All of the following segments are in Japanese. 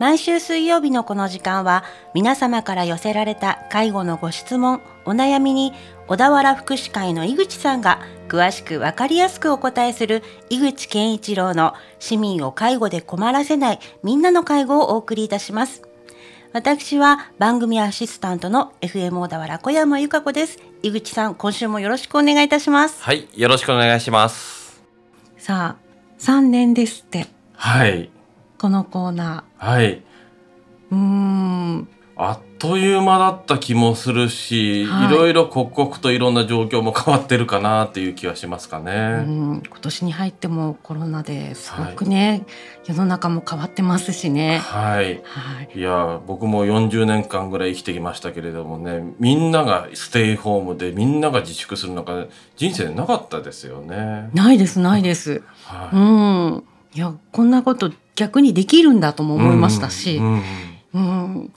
毎週水曜日のこの時間は皆様から寄せられた介護のご質問、お悩みに小田原福祉会の井口さんが詳しくわかりやすくお答えする井口健一郎の市民を介護で困らせないみんなの介護をお送りいたします。私は番組アシスタントの FM 小田原小山由香子です。井口さん、今週もよろしくお願いいたします。はい、よろしくお願いします。さあ、3年ですって。はい。このコーナー。はい。うん。あっという間だった気もするし、はい、いろいろ刻々といろんな状況も変わってるかなっていう気はしますかね。うん今年に入ってもコロナですごくね、はい、世の中も変わってますしね。はい。はい、いや僕も40年間ぐらい生きてきましたけれどもねみんながステイホームでみんなが自粛する中人生なかったですよね。ないですないです。はい、うんいやこんなこと逆にできるんだとも思いましたし。うん、うん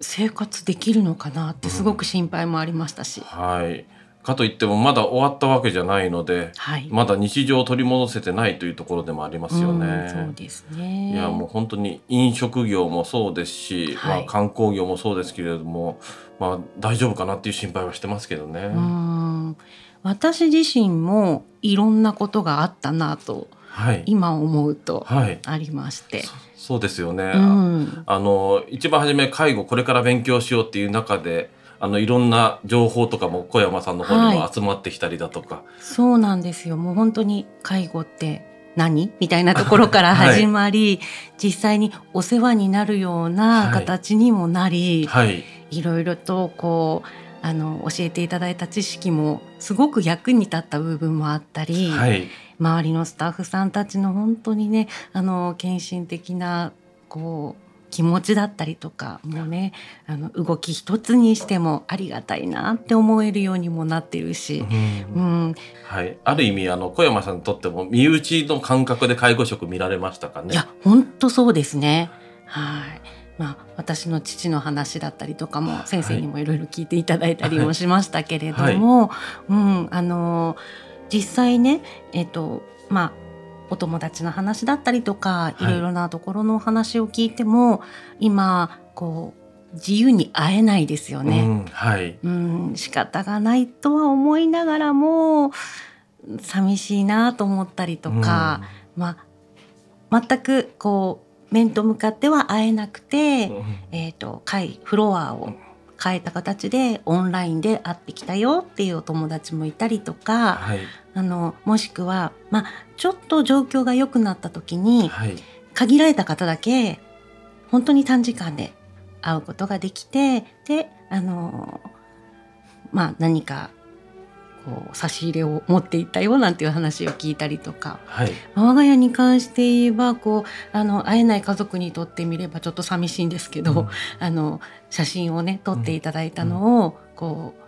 生活できるのかなってすごく心配もありましたし。うん、はいかといってもまだ終わったわけじゃないので、はい、まだ日常を取り戻せてないというところでもありますよね。うそうですね。いやもう本当に飲食業もそうですし、はい、まあ観光業もそうですけれども、まあ大丈夫かなっていう心配はしてますけどね。うん私自身もいろんなことがあったなと、はい、今思うとありまして。はいそうですよね、うん、あの一番初め介護これから勉強しようっていう中であのいろんな情報とかも小山さんの方にも集まってきたりだとか、はい、そうなんですよ。もう本当に介護って何？みたいなところから 始まり、はい、実際にお世話になるような形にもなり、はい、いろいろとこうあの教えていただいた知識もすごく役に立った部分もあったり、はい、周りのスタッフさんたちの本当にねあの献身的なこう気持ちだったりとかもうねあの動き一つにしてもありがたいなって思えるようにもなってるし、うん、うん、はい、ある意味あの小山さんにとっても身内の感覚で介護職見られましたかね。いや本当そうですね。はい。まあ、私の父の話だったりとかも先生にもいろいろ聞いていただいたりもしましたけれども、はい、うん、あの実際ね、えっ、ー、とまあ、お友達の話だったりとか、い。ろいろなところのお話を聞いても、はい、今こう自由に会えないですよね。うん、はい、うん、仕方がないとは思いながらも寂しいなと思ったりとか、うん、まあ全くこう面と向かっては会えなくて、うん、えっ、ー、と会フロアを変えた形でオンラインで会ってきたよっていうお友達もいたりとか、はい、あのもしくは、まあ、ちょっと状況が良くなった時に、はい、限られた方だけ本当に短時間で会うことができてであのまあ何かこう差し入れを持っていったよなんていう話を聞いたりとか、はい、我が家に関して言えばこうあの会えない家族にとってみればちょっと寂しいんですけど、うん、あの写真をね撮っていただいたのを、こう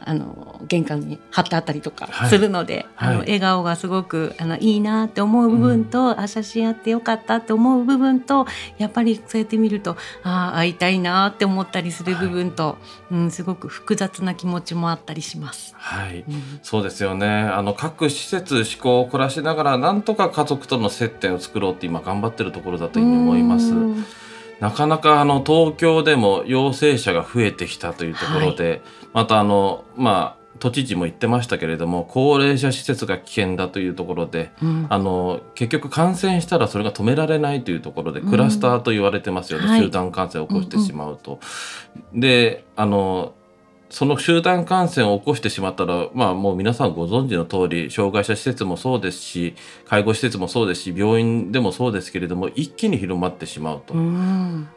あの玄関に貼ってあったりとかするので、はい、あの笑顔がすごくあのいいなって思う部分と、うん、あ写真あってよかったって思う部分とやっぱりそうやって見るとああ会いたいなって思ったりする部分と、はい、うん、すごく複雑な気持ちもあったりします。はい、うん、そうですよね。あの各施設思考を凝らしながらなんとか家族との接点を作ろうって今頑張ってるところだというふうに思います。なかなかあの東京でも陽性者が増えてきたというところで、はい、またあのまあ都知事も言ってましたけれども高齢者施設が危険だというところで、うん、あの結局感染したらそれが止められないというところで、クラスターと言われてますよね、うん、集団感染を起こしてしまうと。うんうん、であのその集団感染を起こしてしまったら、まあもう皆さんご存知の通り、障害者施設もそうですし、介護施設もそうですし、病院でもそうですけれども、一気に広まってしまうと。う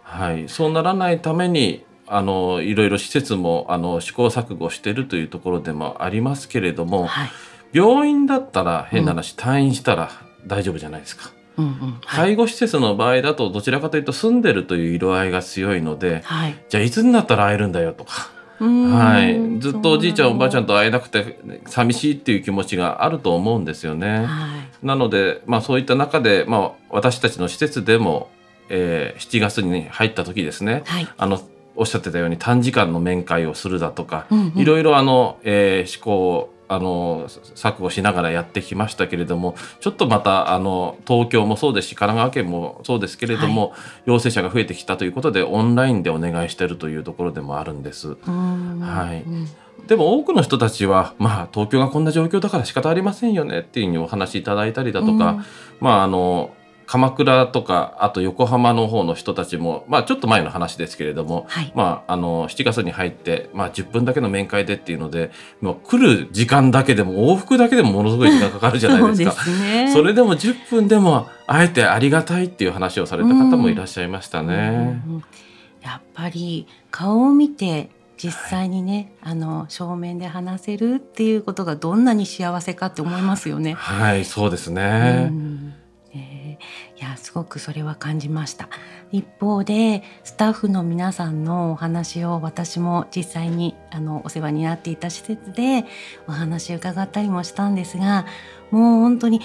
はい。そうならないために、あの、いろいろ施設も、あの、試行錯誤しているというところでもありますけれども、はい、病院だったら変な話、うん、退院したら大丈夫じゃないですか。うんうんはい、介護施設の場合だとどちらかというと住んでるという色合いが強いので、はい、じゃあいつになったら会えるんだよとかはい、ずっとおじいちゃんおばあちゃんと会えなくて寂しいっていう気持ちがあると思うんですよね。はい、なので、まあ、そういった中で、まあ、私たちの施設でも、えー、7月に入った時ですね、はい、あのおっしゃってたように短時間の面会をするだとか、うんうん、いろいろあの、えー、思考あの錯誤しながらやってきましたけれどもちょっとまたあの東京もそうですし神奈川県もそうですけれども、はい、陽性者が増えてきたということでオンラインでお願いしているというところでもあるんです。はい、うん。でも多くの人たちは、まあ、東京がこんな状況だから仕方ありませんよねっていうふうにお話しいただいたりだとか、うん、まああの鎌倉とかあと横浜の方の人たちも、まあ、ちょっと前の話ですけれども、はい、まあ、あの7月に入って、まあ、10分だけの面会でっていうので、まあ、来る時間だけでも往復だけでもものすごい時間かかるじゃないですか。そね、それでも10分でもあえてありがたいっていう話をされた方もいらっしゃいましたね。うんうん、やっぱり顔を見て実際にね、はい、あの正面で話せるっていうことがどんなに幸せかって思いますよね。はいそうですね、うんいやすごくそれは感じました。一方でスタッフの皆さんのお話を私も実際にあのお世話になっていた施設でお話伺ったりもしたんですがもう本当に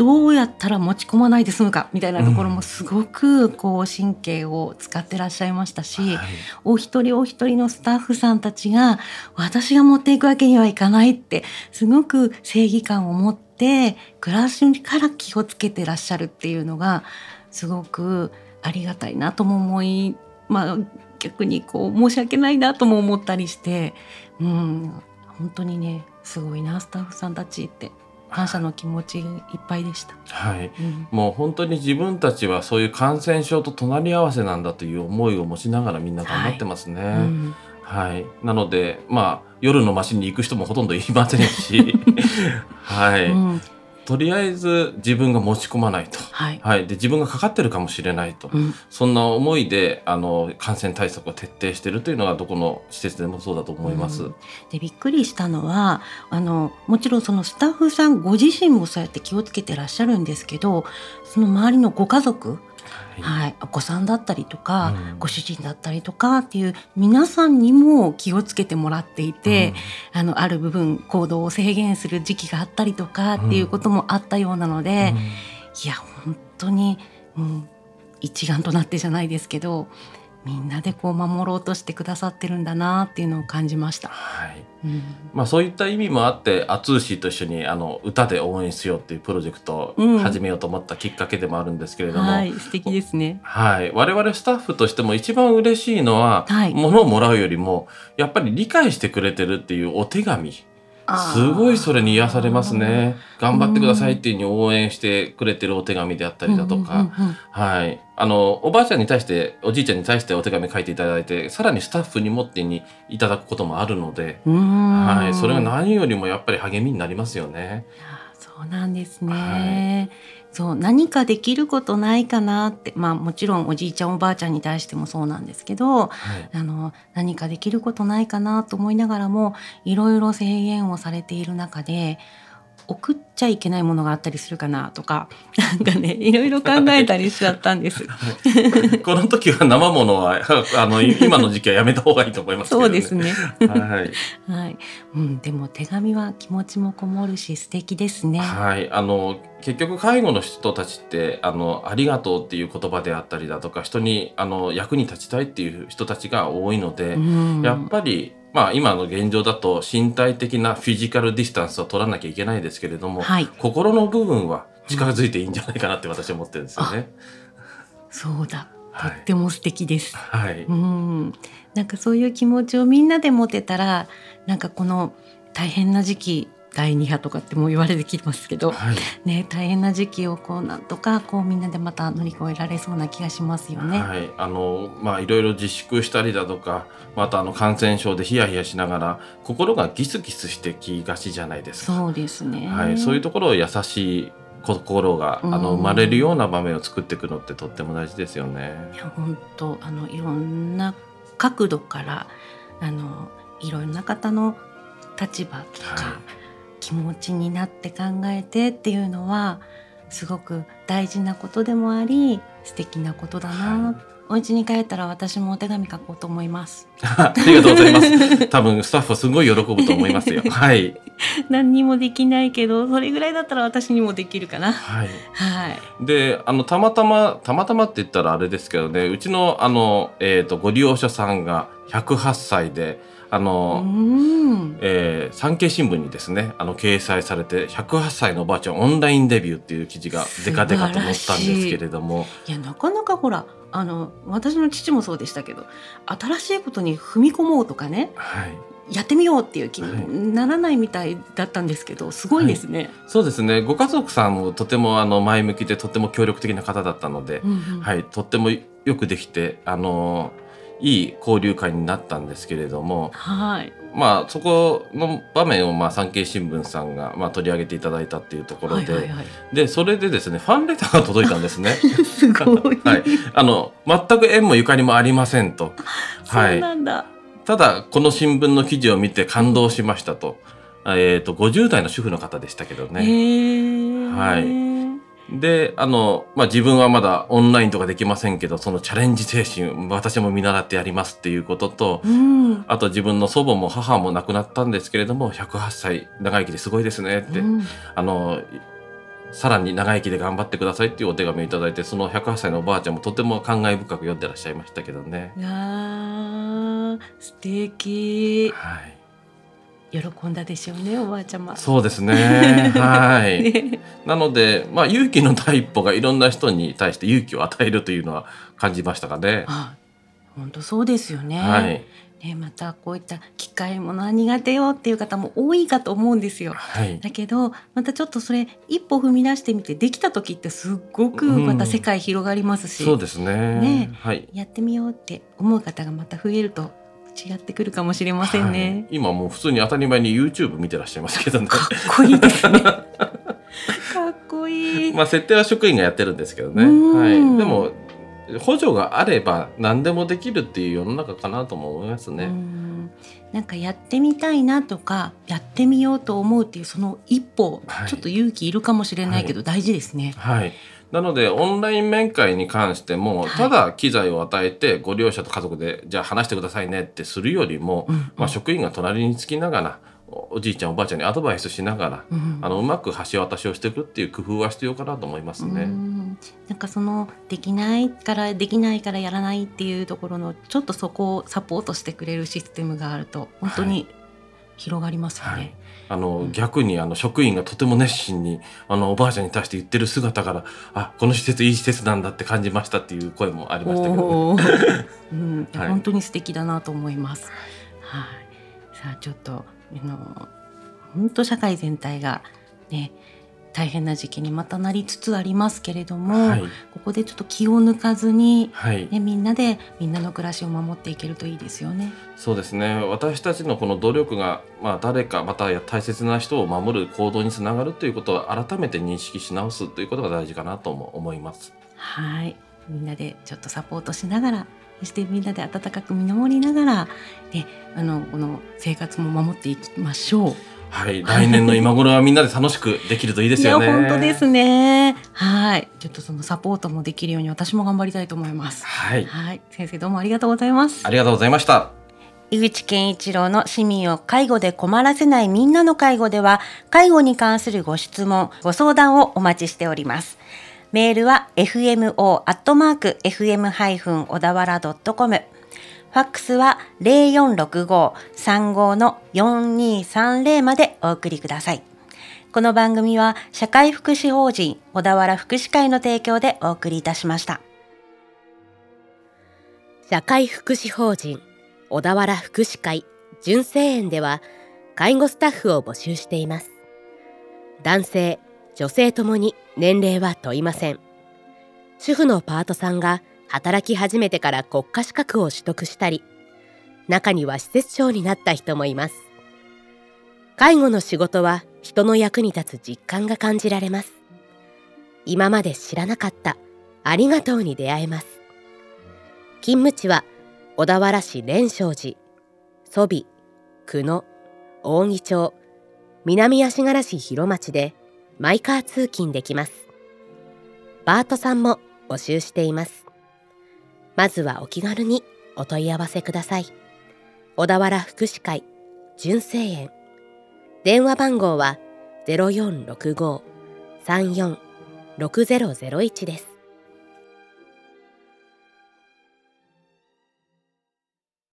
どうやったら持ち込まないで済むかみたいなところもすごくこう神経を使ってらっしゃいましたし、はい、お一人お一人のスタッフさんたちが私が持っていくわけにはいかないってすごく正義感を持って暮らしから気をつけてらっしゃるっていうのがすごくありがたいなとも思いまあ逆にこう申し訳ないなとも思ったりして、うん、本当にねすごいなスタッフさんたちって感謝の気持ちいっぱいでした。はい、うん、もう本当に自分たちはそういう感染症と隣り合わせなんだという思いを持ちながらみんな頑張ってますね。はい、うんはい、なのでまあ夜の街に行く人もほとんどいませんし、はい、うん、とりあえず自分が持ち込まないと、はい、はい、で自分がかかってるかもしれないと、うん、そんな思いであの感染対策を徹底しているというのがどこの施設でもそうだと思います。うん、でびっくりしたのはあのもちろんそのスタッフさんご自身もそうやって気をつけてらっしゃるんですけどその周りのご家族はい、お子さんだったりとか、うん、ご主人だったりとかっていう皆さんにも気をつけてもらっていて、うん、あのある部分行動を制限する時期があったりとかっていうこともあったようなので、うん、いや本当に、うん、一丸となってじゃないですけどみんなでこう守ろうとしてくださってるんだなっていうのを感じました。はい。うん、まあそういった意味もあってアツーシーと一緒にあの歌で応援しようっていうプロジェクトを始めようと思ったきっかけでもあるんですけれども、うん、はい、素敵ですね。はい。我々スタッフとしても一番嬉しいのは、はい、物をもらうよりもやっぱり理解してくれてるっていうお手紙。すごいそれに癒されますね。頑張ってくださいっていうふうに応援してくれてるお手紙であったりだとか、はい。あの、おばあちゃんに対して、おじいちゃんに対してお手紙書いていただいて、さらにスタッフに持ってにいただくこともあるので、はい。それが何よりもやっぱり励みになりますよね。そうなんですね。はいそう何かできることないかなってまあもちろんおじいちゃんおばあちゃんに対してもそうなんですけど、はい、あの何かできることないかなと思いながらもいろいろ制限をされている中で送っちゃいけないものがあったりするかなとかなんかねいろいろ考えたりしちゃったんです。この時は生ものは あの今の時期はやめた方がいいと思います、ね、そうですね。はい、はい。うん、でも手紙は気持ちもこもるし素敵ですね。はい。あの結局介護の人たちってあのありがとうっていう言葉であったりだとか人にあの役に立ちたいっていう人たちが多いので、やっぱりまあ今の現状だと身体的なフィジカルディスタンスを取らなきゃいけないですけれども、はい、心の部分は近づいていいんじゃないかなって私は思ってるんですよね。そうだ。とっても素敵です。はい。うん。なんかそういう気持ちをみんなで持てたら、なんかこの大変な時期第2波とかっても言われてきますけど、はい、ね、大変な時期をこうなんとかこうみんなでまた乗り越えられそうな気がしますよね。はい、あのまあいろいろ自粛したりだとかまたあの感染症でヒヤヒヤしながら心がギスギスしてきがちじゃないですか。そうですね。はい、そういうところを優しい心があの生まれるような場面を作っていくのってとっても大事ですよね。いや本当あのいろんな角度からあのいろんな方の立場とか、はい気持ちになって考えてっていうのはすごく大事なことでもあり素敵なことだな、はい、お家に帰ったら私もお手紙書こうと思います。ありがとうございます。多分スタッフはすごい喜ぶと思いますよ。はい。何にもできないけどそれぐらいだったら私にもできるかな。はい、はい、であのたまたまたまたまって言ったらあれですけどね。うちのあの、えーと、とご利用者さんが108歳であの、うん。えー産経新聞にですねあの掲載されて108歳のおばあちゃんオンラインデビューっていう記事がデカデカと載ったんですけれども。いやなかなかほらあの私の父もそうでしたけど新しいことに踏み込もうとかねはい。やってみようっていう気はい。にならないみたいだったんですけどすごいですね。そうですね。ご家族さんもとてもあの前向きでとても協力的な方だったので、うんうん。はい、とってもよくできてあのいい交流会になったんですけれどもはいまあそこの場面をまあ産経新聞さんがまあ取り上げていただいたっていうところで、はいはいはい、でそれでですねファンレターが届いたんですね。すごい、はい、あの全く縁もゆかりもありませんと。そうなんだ。ただこの新聞の記事を見て感動しましたと,、えー、と50代の主婦の方でしたけどへね。ーはいであの、まあ、自分はまだオンラインとかできませんけどそのチャレンジ精神私も見習ってやりますっていうこととうん。あと自分の祖母も母も亡くなったんですけれども108歳長生きですごいですねって、うん。あのさらに長生きで頑張ってくださいっていうお手紙をいただいてその108歳のおばあちゃんもとても感慨深く読んでらっしゃいましたけどね。いやー素敵。はい喜んだでしょうねおばあちゃま。そうですね。はい。ねなので、まあ、勇気の第一歩がいろんな人に対して勇気を与えるというのは感じましたかね。あ本当そうですよね。はい。ねまたこういった機械ものは苦手よっていう方も多いかと思うんですよ。はい。だけどまたちょっとそれ一歩踏み出してみてできた時ってすっごくまた世界広がりますし、そうですね。ねはい。やってみようって思う方がまた増えると違ってくるかもしれませんね。はい今もう普通に当たり前に YouTube 見てらっしゃいますけどね。かっこいいですね。かっこいい。まあ、設定は職員がやってるんですけどね。うんはい。でも、補助があれば何でもできるっていう世の中かなとも思いますうね。んなんかやってみたいなとかやってみようと思うっていうその一歩、はいちょっと勇気いるかもしれないけど、大事ですね。はい。なので、オンライン面会に関しても、はい。ただ機材を与えて、ご利用者と家族で、じゃあ話してくださいねってするよりも、うんまあ、職員が隣につきながら、おおじいちゃん、おばあちゃんにアドバイスしながら、うんあのうまく橋渡しをしていくっていう工夫は必要かなと思いますね。うん。なんかそのできないからできないからやらないっていうところのちょっとそこをサポートしてくれるシステムがあると本当に広がりますよね。はいあの逆にあの職員がとても熱心にあのおばあちゃんに対して言ってる姿からあこの施設いい施設なんだって感じましたっていう声もありましたけど、ね、うん、本当に素敵だなと思います。はい。さあちょっとあの本当社会全体がね大変な時期にまたなりつつありますけれども、はいここでちょっと気を抜かずに、はい、ね、みんなでみんなの暮らしを守っていけるといいですよね。そうですね私たちのこの努力が、まあ、誰かまた大切な人を守る行動につながるということを改めて認識し直すということが大事かなとも思います。はい。みんなでちょっとサポートしながら、そしてみんなで温かく見守りながら、ね、あのこの生活も守っていきましょう。はい、来年の今頃はみんなで楽しくできるといいですよね。本当ですね。はい。ちょっとそのサポートもできるように私も頑張りたいと思います。はい、はい。先生どうもありがとうございますあ。りがとうございました。井口健一郎の市民を介護で困らせないみんなの介護では、介護に関するご質問、ご相談をお待ちしております。メールは fmo.fm- 小田原 .com。ファックスは0465-35の4230までお送りください。この番組は社会福祉法人小田原福祉会の提供でお送りいたしました。社会福祉法人小田原福祉会純正園では介護スタッフを募集しています男性女性ともに年齢は問いません主婦のパートさんが働き始めてから国家資格を取得したり中には施設長になった人もいます。介護の仕事は人の役に立つ実感が感じられます。今まで知らなかったありがとうに出会えます。勤務地は小田原市蓮生寺蘇美久野扇町南足柄市広町でマイカー通勤できます。バートさんも募集しています。まずはお気軽にお問い合わせください。小田原福祉会純正園。電話番号は0465-34-6001です。